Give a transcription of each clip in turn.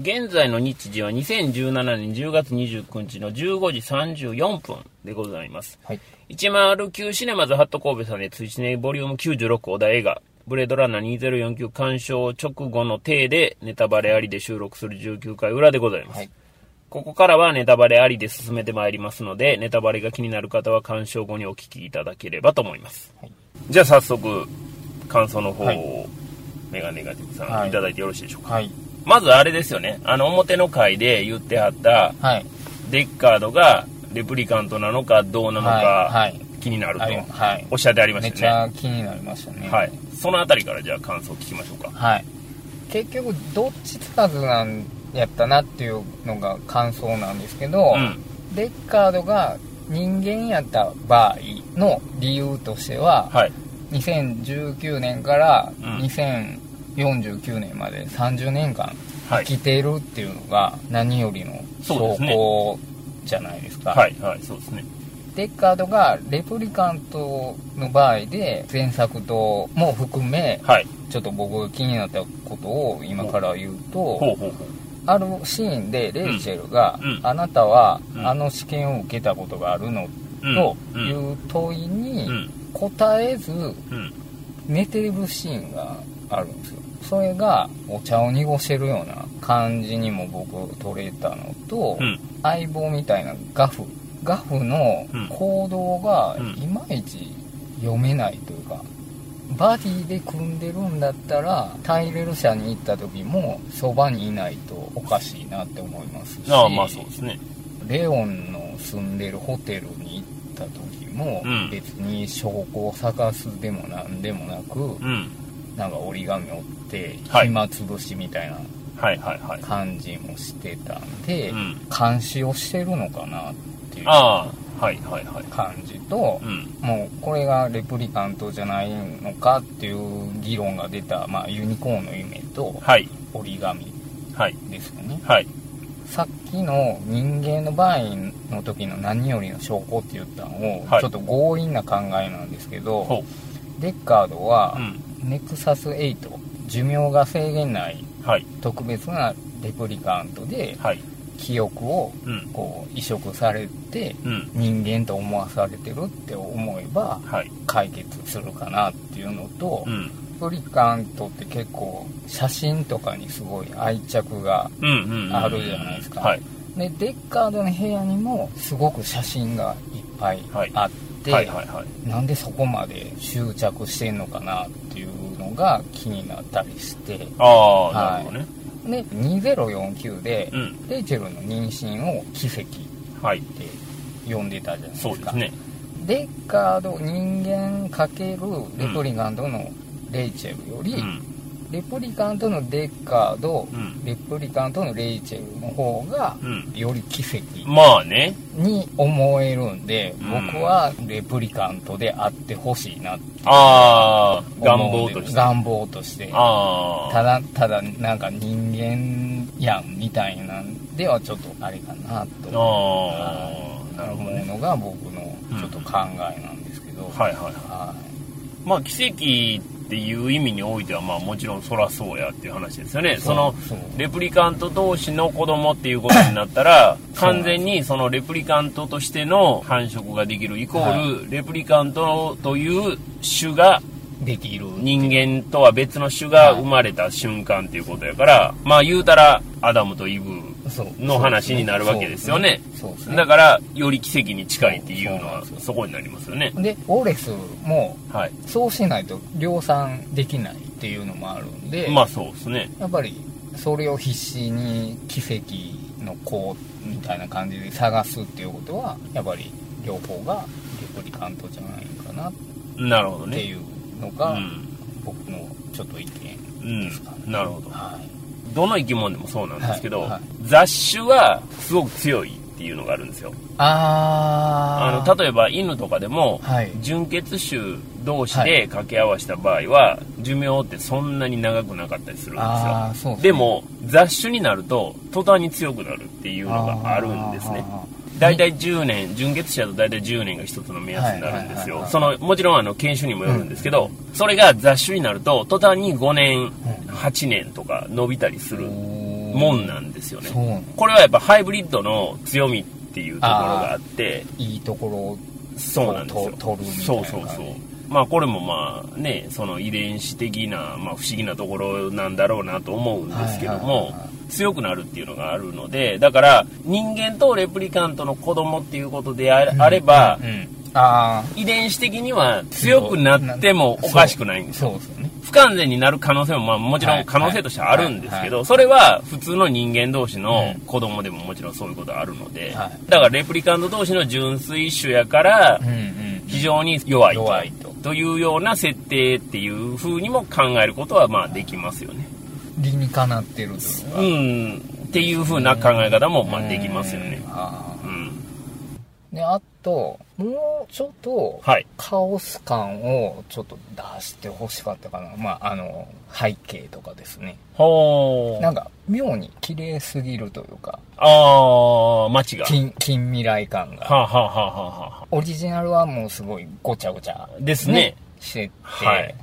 現在の日時は2017年10月29日の15時34分でございます。はい。109シネマズハット神戸さんで追試ねボリューム96お題映画、ブレードランナー2049鑑賞直後の体でネタバレありで収録する19回裏でございます。はい。ここからはネタバレありで進めてまいりますので、ネタバレが気になる方は鑑賞後にお聞きいただければと思います。はいじゃあ早速、感想の方を、はいメガネガティブさん、はいい、ただいてよろしいでしょうか。はい。まずあれですよね、あの表の回で言ってはった、はい。デッカードがレプリカントなのかどうなのか、気になると。おっしゃってありまめっちしたね。ゃ気になりましたね。はい。そのあたりからじゃあ感想聞きましょうか。はい。結局、どっちつかずなんやったなっていうのが感想なんですけど、うん。デッカードが人間やった場合の理由としては、はい。2019年からうん2049年まで30年間はい。生きているっていうのが何よりの証拠じゃないですか。はい。はい。そうですね。デッカードがレプリカントの場合で前作とも含めはい。ちょっと僕が気になったことを今から言うと。あるシーンでレイチェルが、うんうんあなたはうんあの試験を受けたことがあるの、うんとうんいう問いにうん。答えずうん。寝てるシーンがあるんですよそれがお茶を濁してるような感じにも僕取れたのと、うん。相棒みたいなガフガフのうん行動がうんいまいち読めないというか、バディで組んでるんだったらタイレル社に行った時もそばにいないとおかしいなって思いますしああ、まあそうですね。レオンの住んでるホテルに行った時もうん別に証拠を探すでもなんでもなく、うん。なんか折り紙折ってはい暇つぶしみたいなはいはいはい。感じもしてたんで、うん。監視をしてるのかなっていうああ、はいはいはい。感じとう、ん。もうこれがレプリカントじゃないのかっていう議論が出た、まあ、ユニコーンの夢とはい。折り紙はい。ですよねはい。さっきの人間の場合の時の何よりの証拠って言ったのを、はいちょっと強引な考えなんですけど、ほデッカードは。ネクサス8寿命が制限ないはい。特別なレプリカントではい。記憶をうん。こう移植されてうん。人間と思わされてるって思えばはい。解決するかなっていうのと、うん。レプリカントって結構写真とかにすごい愛着が。あるじゃないですかはい。でデッカードの部屋にもすごく写真がいっぱいあって、はいはいはい。なんでそこまで執着してんのかなっていうのが気になったりしてああ、なるほどね。で2049でうん。レイチェルの妊娠を奇跡っはい。て呼んでたじゃないですかそうですね。デッカード人間かけるレプリカントのレイチェルより、うん。レプリカントのデッカード、うん。レプリカントのレイチェルの方がうん。より奇跡まあね。に思えるんで、うん僕はレプリカントであってほしいなってああ、願望として。願望としてああ。ただただなんか人間やんみたいなんではちょっとあれかなとああ、なるほ思う。のが僕のちょっと考えなんですけど、はいはいはい。はまあ奇跡っていう意味においてはまあもちろんそらそうやっていう話ですよね。いそのレプリカント同士の子供っていうことになったら 完全にそのレプリカントとしての繁殖ができるイコールレプリカントという種ができる人間とは別の種が生まれた瞬間っていうことやからまあ言うたらアダムとイブの話になるわけですよね。そうですねだからより奇跡に近いっていうのはそこになりますよね。でオレスもはい。そうしないと量産できないっていうのもあるんで、まあそうですね。やっぱりそれを必死に奇跡の子みたいな感じで探すっていうことはやっぱり両方がレプリカントじゃないかなっなるほどねていうのうがん僕のちょっと意見ですかね、うん。なるほど。はいどの生き物でもそうなんですけど、はいはい。雑種はすごく強いっていうのがあるんですよ。ああの例えば犬とかでも、はい。純血種同士で掛け合わせた場合は、寿命ってそんなに長くなかったりするんですよ。ですね。でも雑種になると途端に強くなるっていうのがあるんですね。あ大体10年純血者と大体10年が一つの目安になるんですよそのもちろんあの犬種にもよるんですけど、それが雑種になると途端に5年8年とか伸びたりするーもんなんですよね。これはやっぱハイブリッドの強みっていうところがあって、いいところをそうなんですよ。と取るみたいなそうそうそう。まあこれもまあね、その遺伝子的な、まあ不思議なところなんだろうなと思うんですけどはいはいもはいは、強くなるっていうのがあるので、だから人間とレプリカントの子供っていうことであれ,、あればう、ん。あ遺伝子的には強くなってもおかしくないんですよ。そうそうですよね。不完全になる可能性もまあもちろん可能性としてはあるんですけど、それは普通の人間同士の子供でももちろんそういうことあるので、はい。だからレプリカント同士の純粋種やからうんうん非常に弱いと。とというような設定っていう風にも考えることはまあできますよね。理にかなってるというか。うん、っていう風な考え方もまあできますよね。うん。であともうちょっとはい。カオス感をちょっと出してほしかったかな。まああの背景とかですね。なんか妙に綺麗すぎるというか。あー、街が。近近未来感が。はあ、はあはあはあはあ、オリジナルはもうすごいごちゃごちゃですね。してて、はい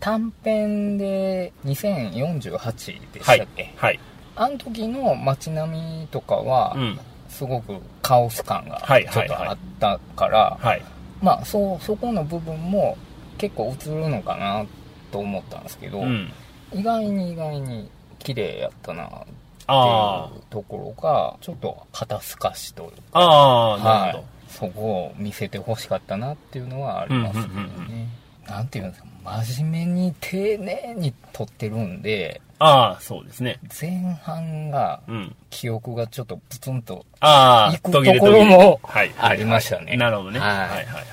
短編で2048ではいしたっけ、。はい。あの時の街並みとかはうん。すごくカオス感がはいちょっとあったから、はい。まあそうそこの部分も結構映るのかなと思ったんですけど、うん。意外に意外に綺麗やったなってあいうところがちょっと肩透かしというあ。あはいるほど。、そこを見せてほしかったなっていうのはありますけどね、うんうんうんなんていうんですか真面目に丁寧に撮ってるんでああ、そうですね。前半がうん。記憶がちょっとプツンとああ、ところも。ありましたねなるほどね。はいはいはいはい。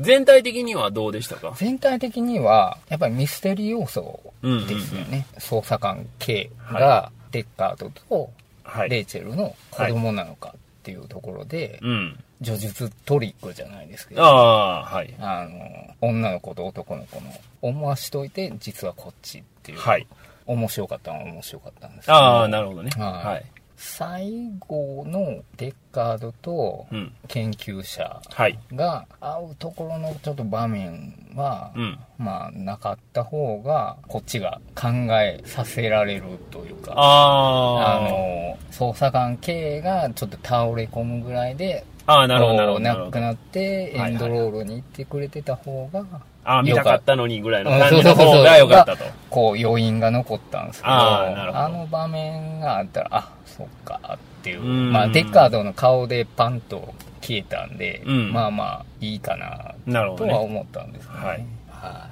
全体的にはどうでしたか？全体的にはやっぱりミステリー要素うんうんうんですよね、捜査官 K はがデッカードとはい。レイチェルの子供なのかっていうところで、うん。叙述トリックじゃないですけどああ、はい。あの女の子と男の子の思わしといて実はこっちっていう、はい。面白かったのは面白かったんですけどああ、なるほどね。はいはい。最後のデッカードとうん。研究者はい。が会うところのちょっと場面は、うん。まあなかった方がこっちが考えさせられるというかああ。あの捜査官 K がちょっと倒れ込むぐらいでああ、なるほど、なるほど。くなってはいエンドロールに行ってくれてた方が、ああ、見たかったのにぐらいのうん感じの方が良かったと。こう余韻が残ったんですけどあの場面があったらあそっかっていう。うん。まあデッカードの顔でパンと消えたんで、うん。まあまあいいかななるほどね。とは思ったんですけどね。はい。はい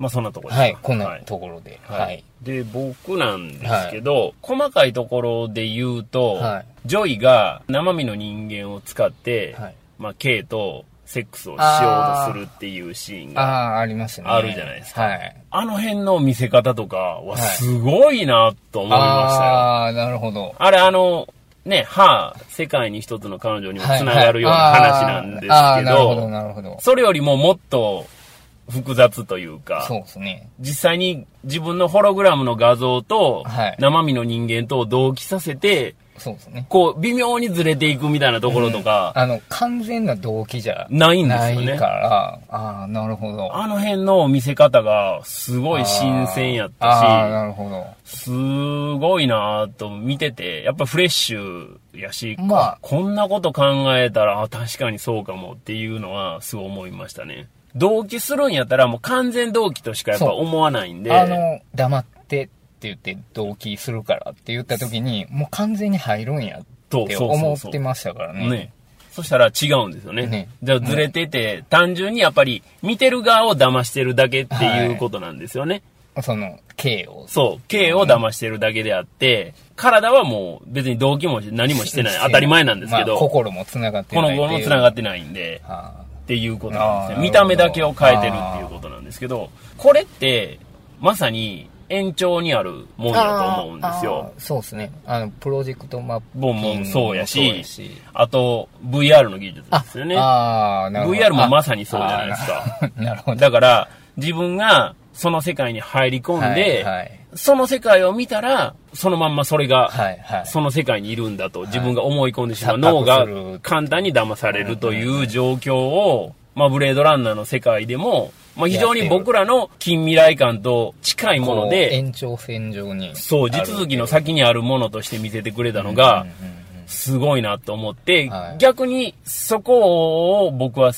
まあそんなところですはい、こんはないところで。ははいい。で、僕なんですけど、細かいところで言うと、はいジョイが生身の人間を使って、はい。まあ、K とセックスをしようとするっていうシーンが、あああ、ありましたね。あるじゃないですかはい。の辺の見せ方とかははいすごいなと思いましたよ。ああ、なるほど。あれ、あの、ね、は世界に一つの彼女にもつながるような話なんですけど、なるほど、なるほど。それよりももっと複雑というか、そうですね。実際に自分のホログラムの画像とはい生身の人間とを同期させて、そうですね。こう微妙にずれていくみたいなところとか、あの、完全な動機じゃないんですよねないから、ああ、なるほど。あの辺の見せ方がすごい新鮮やったああ、し、なるほど。すごいなぁと見てて、やっぱフレッシュやし、まあこんなこと考えたら、あ確かにそうかもっていうのはすごい思いましたね。同期するんやったらもう完全同期としかやっぱそう。思わないんで、あの、黙ってって言って同期するからって言った時に、もう完全に入るんやってそうそう思そうそう。ってましたからね。ね。そしたら違うんですよね。ね。じゃあずれてて、単純にやっぱり見てる側を騙してるだけっていうことなんですよね。その、K を。そう、K を騙してるだけであって、体はもう別に動機も何もしてない。当たり前なんですけど、まあ心も繋がってこのない後も繋がっってないんで、はっていうことなんですね。見た目だけを変えてるっていうことなんですけど、これって、まさに延長にあるもんやと思うんですよ。そうですね。あの、プロジェクトマッボンももそうやしあと、VR の技術ですよね。VR もまさにそうじゃないですか。なるほど。だから、自分がその世界に入り込んで、はいはいその世界を見たら、そのまんまそれが。その世界にいるんだと自分が思い込んでしまう。錯脳が簡単に騙されるという状況を、まあ、ブレードランナーの世界でもまあ、非常に僕らの近未来感と近いもので、延長線上に。そう、地続きの先にあるものとして見せてくれたのが、すごいなと思って、はい。逆にそこを僕は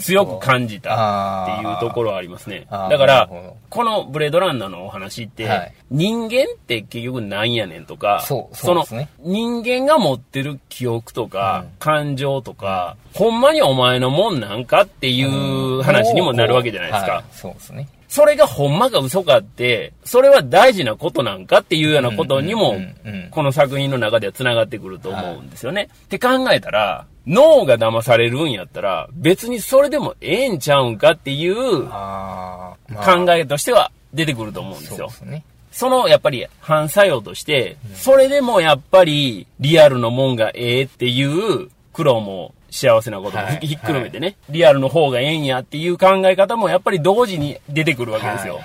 強く感じたっていうところはありますね。だからこのブレードランナーのお話って、はい。人間って結局なんやねんとか、そね。の人間が持ってる記憶とか、うん。感情とか、ほんまにお前のもんなんかっていう話にもなるわけじゃないですか。はい。そうですね。それがほんまか嘘かって、それは大事なことなんかっていうようなことにもこの作品の中では繋がってくると思うんですよね。って考えたら、脳が騙されるんやったら、別にそれでもええんちゃうんかっていう考えとしては出てくると思うんですよそ。すね。そのやっぱり反作用として、それでもやっぱりリアルのもんがええっていう苦労も幸せなこともはいひひっくるめてね、リアルの方がええんやっていう考え方もやっぱり同時に出てくるわけですよ。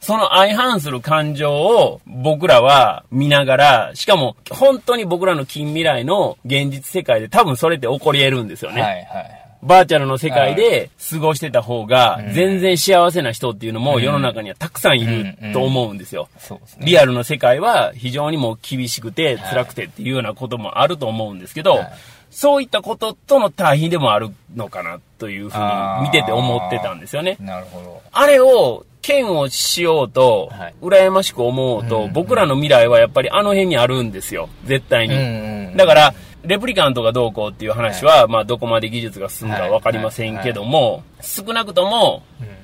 その相反する感情を僕らは見ながら、しかも本当に僕らの近未来の現実世界で多分それって起こり得るんですよね。はいはい。バーチャルの世界で過ごしてた方が全然幸せな人っていうのも世の中にはたくさんいると思うんですよ。リアルの世界は非常にもう厳しくて辛くてっていうようなこともあると思うんですけど、はいそういったこととの対比でもあるのかなというふうに見てて思ってたんですよね。なるほど。あれを、剣をしようとはい、羨ましく思うと、うんうん僕らの未来はやっぱりあの辺にあるんですよ。絶対に。うんうんだから、レプリカントがどうこうっていう話は、まあどこまで技術が進むかわかりませんけども、少なくとも、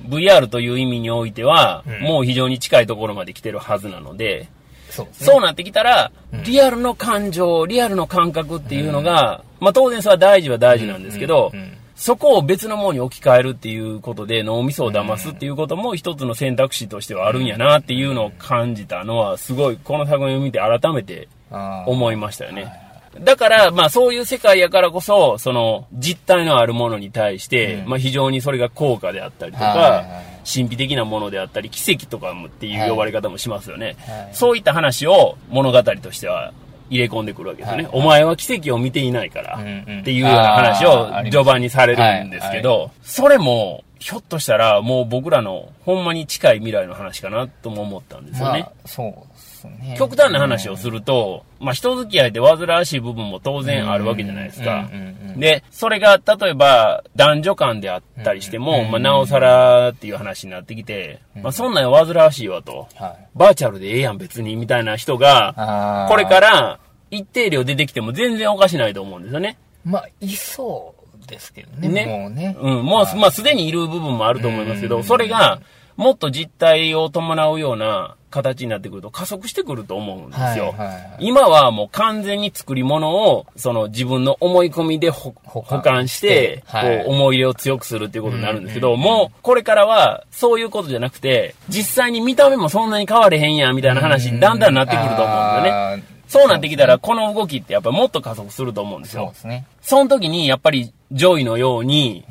VR という意味においては、うん。もう非常に近いところまで来てるはずなので、そうね。そうなってきたら、うんリアルの感情、リアルの感覚っていうのが、まあ当然それは大事は大事なんですけど、そこを別のものに置き換えるっていうことで脳みそを騙すっていうことも一つの選択肢としてはあるんやなっていうのを感じたのはすごいこの作品を見て改めて思いましたよね。だから、まあそういう世界やからこそ、その実体のあるものに対して、うん。まあ非常にそれが高価であったりとか、はいはいはい。神秘的なものであったり、奇跡とかもっていう呼ばれ方もしますよね。はいそういった話を物語としては入れ込んでくるわけですよね。はいお前は奇跡を見ていないから、っていうような話を序盤にされるんですけど、それも、ひょっとしたらもう僕らのほんまに近い未来の話かなとも思ったんですよね。まあ、そうですね。極端な話をすると、まあ人付き合いで煩わしい部分も当然あるわけじゃないですか。で、それが例えば男女間であったりしても、うんまあなおさらっていう話になってきて、まあそんなん煩わしいわと。はい。バーチャルでええやん別にみたいな人が、これから一定量出てきても全然おかしないと思うんですよね。まあ、いそうですけどね。ねもうね。うん、もう、まあ、すでにいる部分もあると思いますけど、それが、もっと実態を伴うような形になってくると加速してくると思うんですよ。はいはいはい今はもう完全に作り物を、その自分の思い込みでほ保保管管して、はいこう思い入れを強くするっていうことになるんですけど、もうこれからはそういうことじゃなくて、実際に見た目もそんなに変われへんやんみたいな話にだんだんなってくると思うんですよね。そうなってきたら、この動きってやっぱりもっと加速すると思うんですよそうで。すね。その時に、やっぱり、ジョイのように。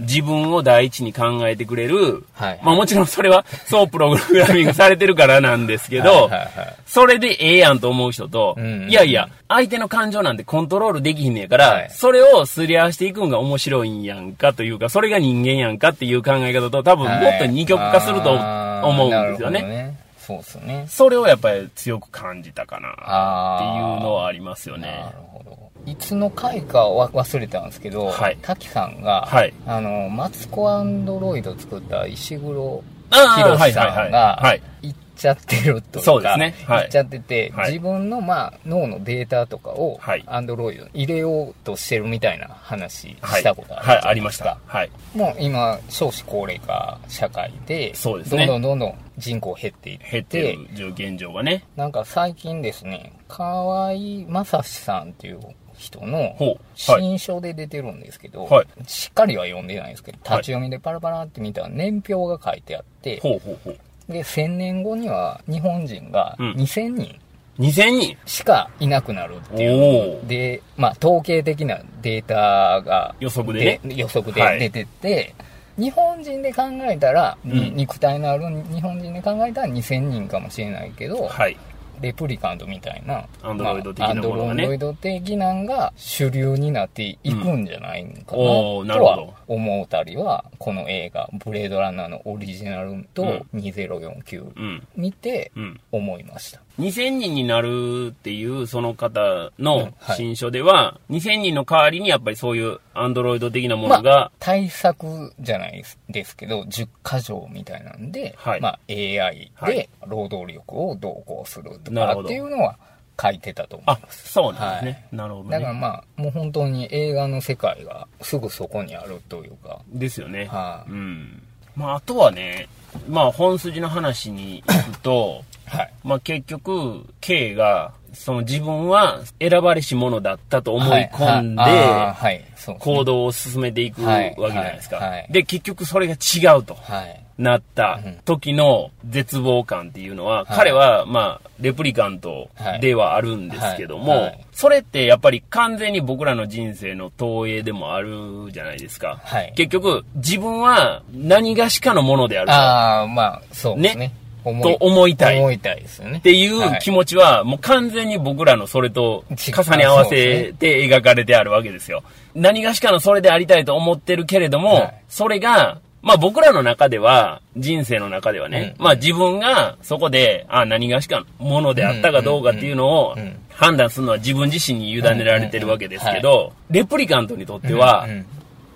自分を第一に考えてくれる、はいまあもちろんそれは、そうプログラミングされてるからなんですけど、それでええやんと思う人と、うんいやいや、相手の感情なんてコントロールできひんねやから、はいそれをすり合わせていくんが面白いんやんかというか、それが人間やんかっていう考え方と多分もっと二極化すると思うんですよね。そうですね。それをやっぱり強く感じたかなっていうのはありますよねな。るほど。いつの回かは忘れたんですけど、はい滝さんが、はいあの、マツコアンドロイド作った石黒あー博はいはいはいさんがはい、ちゃってるとそうですね。はい。行っちゃってて、はい。自分の、まあ、脳のデータとかをはい、アンドロイドに入れようとしてるみたいな話はいしたことあるじはい、ありました。はい。もう今、少子高齢化社会で、そうですね。どんどんどんどん人口減っていって、減ってる状現状がね。なんか最近ですね、河合正史さんっていう人の新書で出てるんですけど、はい。しっかりは読んでないんですけど、はい立ち読みでパラパラって見たら年表が書いてあって、ほうほうほう。で、1000年後には日本人がうん2000人2000人しかいなくなるっていう。で、まあ統計的なデータが予測でね。予測はいで出てて、日本人で考えたら、うん肉体のある日本人で考えたら2000人かもしれないけど、はい。レプリカントみたいな、アンドロイド的なものがアンドロイド的なんが主流になっていくんじゃないんかな、とは思うたりは、この映画、ブレードランナーのオリジナルうとん2049うん。見てうん。思いました。2000人になるっていうその方うんのはい新書では、2000人の代わりにやっぱりそういうアンドロイド的なもまあのが、、対策じゃないですけど、10箇条みたいなんで、はいまあ AI はいで労働力をどうこうするとかっていうのは書いてたと思いあま、す。そうなんですね。なるほどね。だからまあ、もう本当に映画の世界がすぐそこにあるというか、ですよね。はいうん。まあ、あとはね、まあ、本筋の話に行くと、はい。まあ結局、K が、その自分は選ばれし者だったと思い込んで、行動を進めていくわはい。けじゃないですか。で、結局それが違うとはい。なったうん。時の絶望感っていうのは、はい。彼は、まあ、レプリカントではあるんですけども、それってやっぱり完全に僕らの人生の投影でもあるじゃないですか。はい。結局、自分は何がしかのものであると。ああ、まあ、そうですね。思と思いたい。思いたいですよね。っていう気持ちは、もう完全に僕らのそれと重ね合わせて描かれてあるわけですよ。何がしかのそれでありたいと思ってるけれども、はい。それが、まあ僕らの中では、人生の中ではね、うん。まあ自分がそこで、あ何がしかのものであったかどうかっていうのを判断するのは自分自身に委ねられてるわけですけど、レプリカントにとっては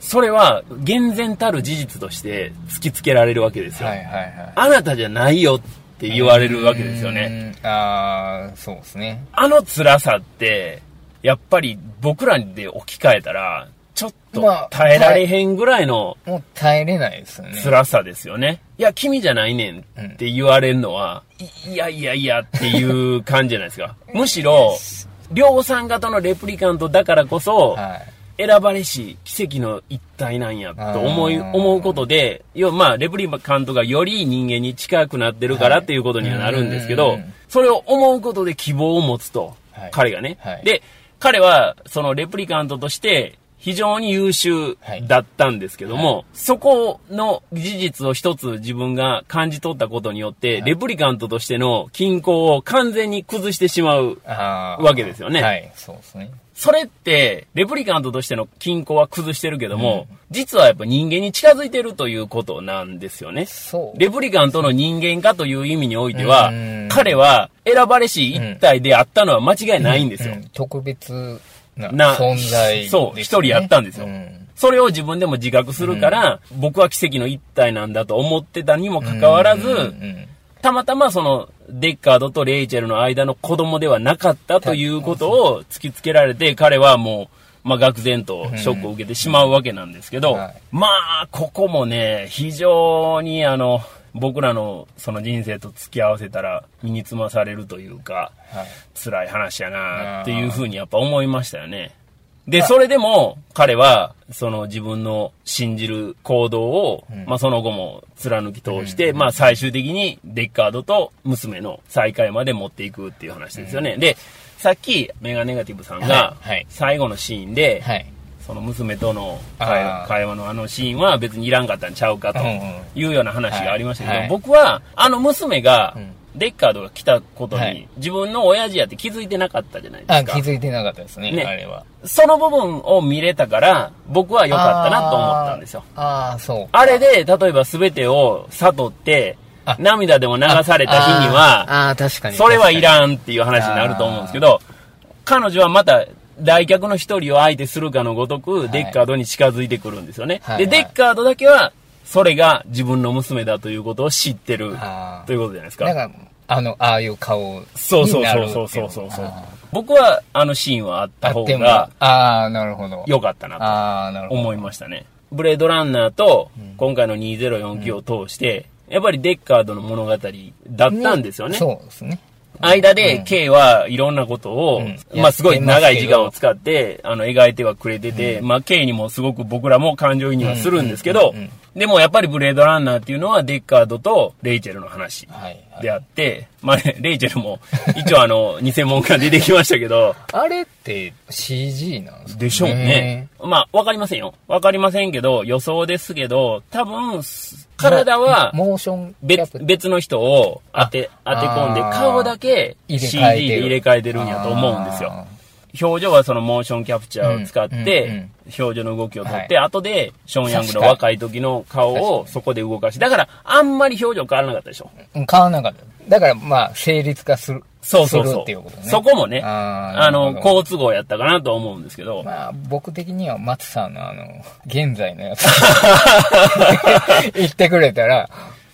それは厳然たる事実として突きつけられるわけですよ。はいはいはい。あなたじゃないよって言われるわけですよね。うん。ああ、そうですね。あの辛さって、やっぱり僕らで置き換えたら、ちょっとまあ耐えられへんぐらいのもう耐えれないですよね。辛さですよね。いや、君じゃないねんって言われるのは、いいやいやいやっていう感じじゃないですか。むしろ、量産型のレプリカントだからこそ、はい。選ばれし奇跡の一体なんやと思い、思うことで、要はまあ、レプリカントがより人間に近くなってるからっていうことにはなるんですけどそれを思うことで希望を持つとはい、彼がね。はい。で、彼はそのレプリカントとして非常に優秀だったんですけどはも、そこの事実を一つ自分が感じ取ったことによって、レプリカントとしての均衡を完全に崩してしまうわけですよね。はい、そうですね。それって、レプリカントとしての均衡は崩してるけども、実はやっぱ人間に近づいてるということなんですよね。そう。レプリカントの人間化という意味においてはうん、彼は選ばれし一体であったのは間違いないんですよ。う。ん。特別なな存在ね。そう一人やったんですよ。うん。それを自分でも自覚するから、僕は奇跡の一体なんだと思ってたにもかかわらず、うん。うんたまたまそのデッカードとレイチェルの間の子供ではなかったということを突きつけられて、彼はもう、まあ、愕然とショックを受けてしまうわけなんですけど、はいまあ、ここもね、非常にあの、僕らのその人生と付き合わせたら身につまされるというか、はい辛い話やなっていうふうにやっぱ思いましたよね。で、それでも彼はその自分の信じる行動を、まあその後も貫き通して、まあ最終的にデッカードと娘の再会まで持っていくっていう話ですよね。で、さっきメガネガティブさんがはい。はい。最後のシーンで、はい。その娘との会あ話のあのシーンは別にいらんかったんちゃうかとうんうん。いうような話がありましたけど、はい。はい。僕はあの娘がうんデッカードが来たことに、はい自分の親父やって気づいてなかったじゃないであ、すか。気づいてなかったですね、ねあれは。その部分を見れたから僕は良かったなと思ったんですよ。あーあー、そう。あれで、例えば全てを悟ってあ、涙でも流された日には、あーあー、確かに。それはいん。らんっていう話になると思うんですけど、彼女はまた来客の一人を相手するかのごとく、デッカードに近づいてくるんですよね。はいで、デッカードだけは、それが自分の娘だということを知ってるということじゃないですか。なんか、あの、ああいう顔になるそうそうそうそうそうそうそうあ僕はあのシーンはあった方がああ、なるほど。良かったなと。思いましたね。ブレードランナーと今回の2049を通して、やっぱりデッカードの物語だったんですよね。そうですね。間で K はいろんなことを、んまあすごい長い時間を使って、あの、描いてはくれてて、まあ K にもすごく僕らも感情移入はするんですけどでもやっぱりブレードランナーっていうのはデッカードとレイチェルの話はい。はいであって、まあね、レイチェルも一応あの、偽物が出てきましたけど、あれって CG なんですかでしょうね。。まあ、わかりませんよ。わかりませんけど、予想ですけど、多分、体はモーション別の人を当て、当て込んで顔だけ入れ CD 替えてるで入れ替えてるんやと思うんですよ。表情はそのモーションキャプチャーを使って、表情の動きをとって、は後でショーン・ヤングの若い時の顔をそこで動かし、だからあんまり表情変わらなかったでしょ。うん変わらなかった。だから、まあ、成立化する。そうそうそう。っていうことね。そこもね、あの、好都合やったかなと思うんですけど、まあ、僕的には松さんのあの、現在のやつ、言ってくれたら、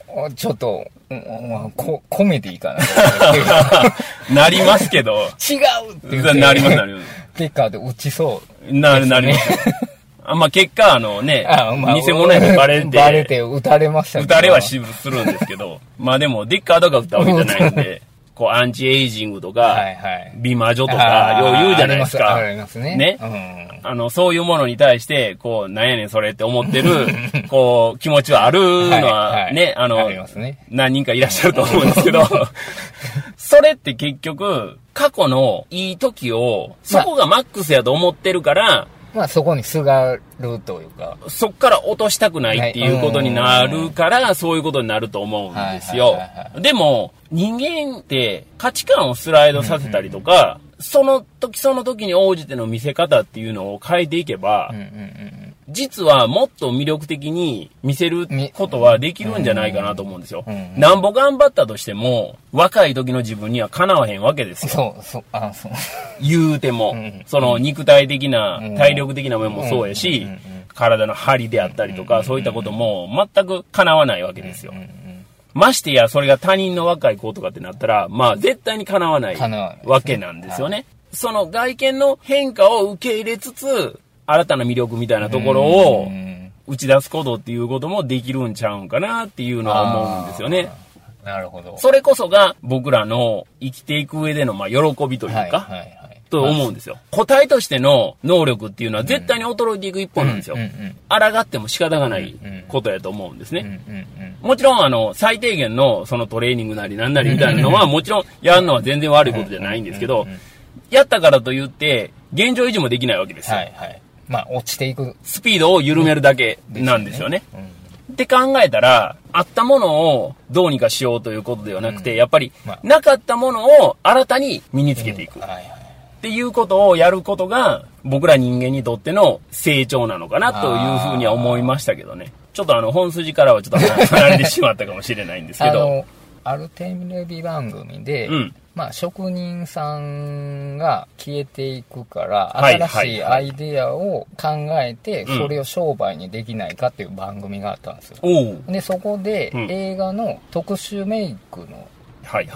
おちょっと、うんココメディーかな なりますけど、違うって言って。なりますなります。ピッカーで打ちそう。なる、なりますよ。あまあ結果、あのね、あまあ偽物やとバレて、バレて撃たれましたけど打たれはしするんですけど、まあでも、ディッカーとか打ったわけじゃないんで、こう、アンチエイジングとか、はいはい。美魔女とあか、ーよう言うじゃないですか。ありますね。ねうん。あの、そういうものに対して、こう、なんやねんそれって思ってる、こう、気持ちはあるのはいははいね、あのあね、何人かいらっしゃると思うんですけど、それって結局、過去のいい時を、そこがマックスやと思ってるから、まあそこにすがるというか。そっから落としたくないっていうことになるから、そういうことになると思うんですよ。でも、人間って価値観をスライドさせたりとか、その時その時に応じての見せ方っていうのを変えていけばうん、うんうん実はもっと魅力的に見せることはできるんじゃないかなと思うんですよ。なんぼ頑張ったとしても、若い時の自分にはかなわへんわけですよ。そう、そう、あ、そう。言うても、うんその肉体的な、うん体力的な面もそうやし、体の張りであったりとか、そういったことも全く叶わないわけですよ。ましてや、それが他人の若い子とかってなったら、まあ絶対に叶わないわけなんですよね。その外見の変化を受け入れつつ、新たな魅力みたいなところをうん打ち出すことっていうこともできるんちゃうんかなっていうのは思うんですよね。なるほど。それこそが僕らの生きていく上でのまあ喜びというか、はいはいはい。と思うんですよ。個体としての能力っていうのは絶対に衰えていく一方なんですようん。うん抗っても仕方がないことやと思うんですうん。うんね。うんうん。もちろん、あの、最低限のそのトレーニングなりなんなりみたいなのは、もちろんやるのは全然悪いことじゃないんですけどうんうんうん、やったからといって、現状維持もできないわけですよは。いはい。まあ、落ちていく。スピードを緩めるだけなんですよね。うんって考えたら、あったものをどうにかしようということではなくて、うんやっぱりまあ、なかったものを新たに身につけていく。はいはい。っていうことをやることが、僕ら人間にとっての成長なのかなというふうには思いましたけどね。ちょっとあの、本筋からはちょっと離れてしまったかもしれないんですけど。あるテレビ番組で、うん。まあ、職人さんが消えていくから、はい新しいアイデアを考えて、うん。それを商売にできないかっていう番組があったんですよ。おう。で、そこでうん。映画の特殊メイクの。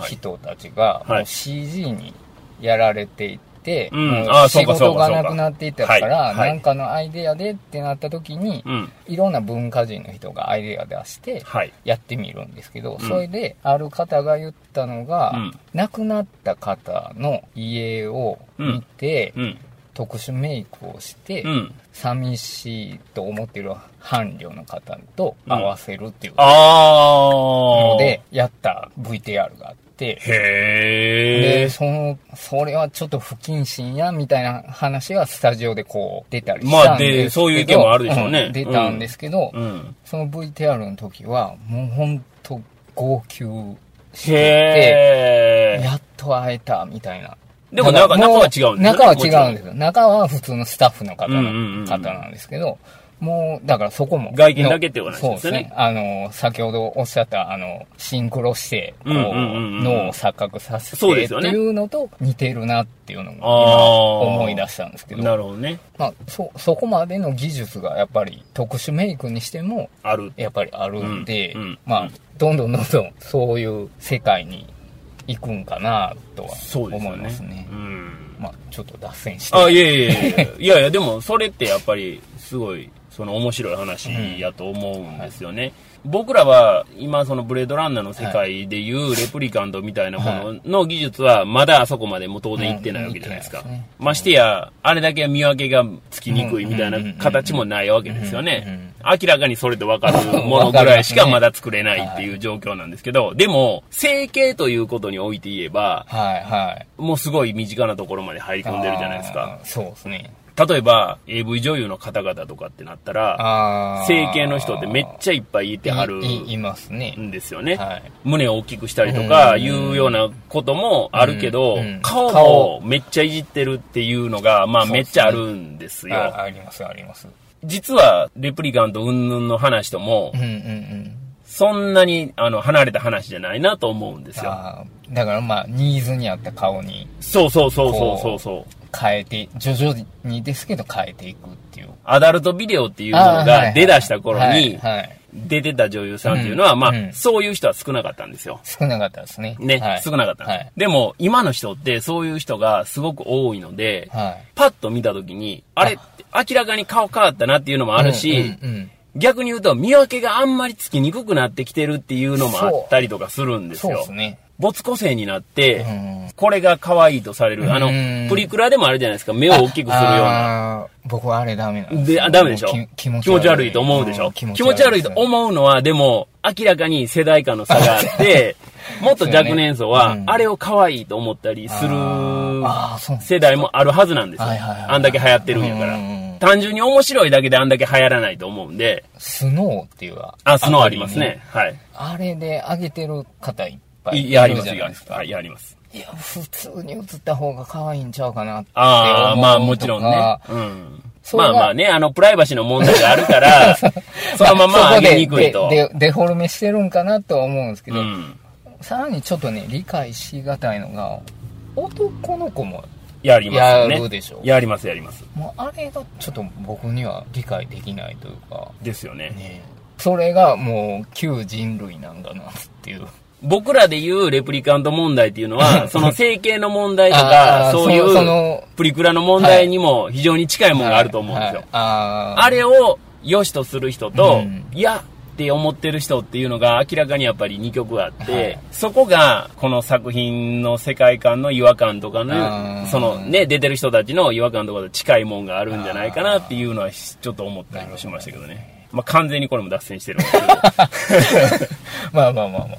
人たちが、はい。もう CG にやられていって、うん仕事がなくなっていったから、なんかのアイデアでってなった時に、うん。いろんな文化人の人がアイデア出して、はい。やってみるんですけど、んそれである方が言ったのが、うん亡くなった方の家を見て、うん。特殊メイクをして、うん。寂しいと思っている伴侶の方と合わせるっていう。ので、やった VTR があって、へで、ー。その、それはちょっと不謹慎や、みたいな話がスタジオでこう出たりしまあたんですけど、でそういう意見もあるでしょうねん出たんですけど、うん。その VTR の時は、もうほんと号泣して。やっと会えた、みたいな。でも中は違うんですよね中は違うんですよ。中は普通のスタッフの方うんうんうんうんの方なんですけど、もう、だからそこも。外見だけっていう話ですよねそうですね。あの、先ほどおっしゃった、あの、シンクロして、こう、脳を錯覚させてっていうのと似てるなっていうのも今あー思い出したんですけど。なるほどね。まあ、そ、そこまでの技術がやっぱり特殊メイクにしても、ある。やっぱりあるんで、うんうんまあ、どんどんどんどんそういう世界に行くんかなとはそうですよね。思いますね。うん。まあ、ちょっと脱線して。あ、いやいやいやいやいやいや、でもそれってやっぱりすごい、その面白い話やと思うんですよね。僕らは今そのブレードランナーの世界でいうレプリカントみたいなものの技術はまだあそこまでも当然行ってないわけじゃないですか。ましてや、あれだけ見分けがつきにくいみたいな形もないわけですよね。明らかにそれと分かるものぐらいしかまだ作れないっていう状況なんですけど、でも、整形ということにおいて言えば、もうすごい身近なところまで入り込んでるじゃないですか。そうですね。例えば AV 女優の方々とかってなったら。整形の人ってめっちゃいっぱいいてはるいますね。んですよね。はい。胸を大きくしたりとかうんいうようなこともあるけど、うんうん顔もめっちゃいじってるっていうのが、まあめっちゃあるんですよ。ああります、あります。実はレプリカント云々の話ともうん、うんうん。そんなにあの離れた話じゃないなと思うんですよ。だからまあ、ニーズに合った顔にそうそうそうそうそうそう。変えて、徐々にですけど変えていくっていう。アダルトビデオっていうのが出だした頃に出てた女優さんっていうのは、まあ、そういう人は少なかったんですよ。少なかったですね。ね、はい少なかった、はい。でも、今の人ってそういう人がすごく多いので、はい。パッと見たときに、あれ、明らかに顔変わったなっていうのもあるし、うんうんうん逆に言うと見分けがあんまりつきにくくなってきてるっていうのもあったりとかするんですよそうです。ね。没個性になって、うんこれが可愛いとされる。あのうん、プリクラでもあるじゃないですか。目を大きくするような。僕はあれダメなんですで、あダメでしょ？気気持ち悪いと思うでしょ？ん気持ち悪いと思うのは、でも、明らかに世代間の差があって、もっと若年層は、あれを可愛いと思ったりする世代もあるはずなんですよ。あんだけ流行ってるんやからうん。単純に面白いだけであんだけ流行らないと思うんで、スノーっていうあ、スノーありますね。はい。あれで上げてる方いっぱいいいや、あります、いですか。はい、あります。いや、普通に映った方が可愛いんちゃうかなって思うああ、まあもちろんね。うん。まあまあね、あの、プライバシーの問題があるから、そのまま上げにくいと。ででデフォルメしてるんかなとは思うんですけど、うん。さらにちょっとね、理解しがたいのが、男の子も、やりますよね。やるでしょやります、やります。もうあれがちょっと僕には理解できないというか、ですよね。ねそれがもう旧人類なんだなっていう。僕らで言うレプリカント問題っていうのは、その整形の問題とあか、ーそういうのプリクラの問題にも非常に近いものがあると思うんですよはい。あれを良しとする人とうん、いやって思ってる人っていうのが明らかにやっぱり2曲あって、はいそこがこの作品の世界観の違和感とかあの、ーそのね、出てる人たちの違和感とかと近いもんがあるんじゃないかなっていうのはちょっと思ったりもしましたけどね。まあ完全にこれも脱線してるんですけど。まあまあまあまあ。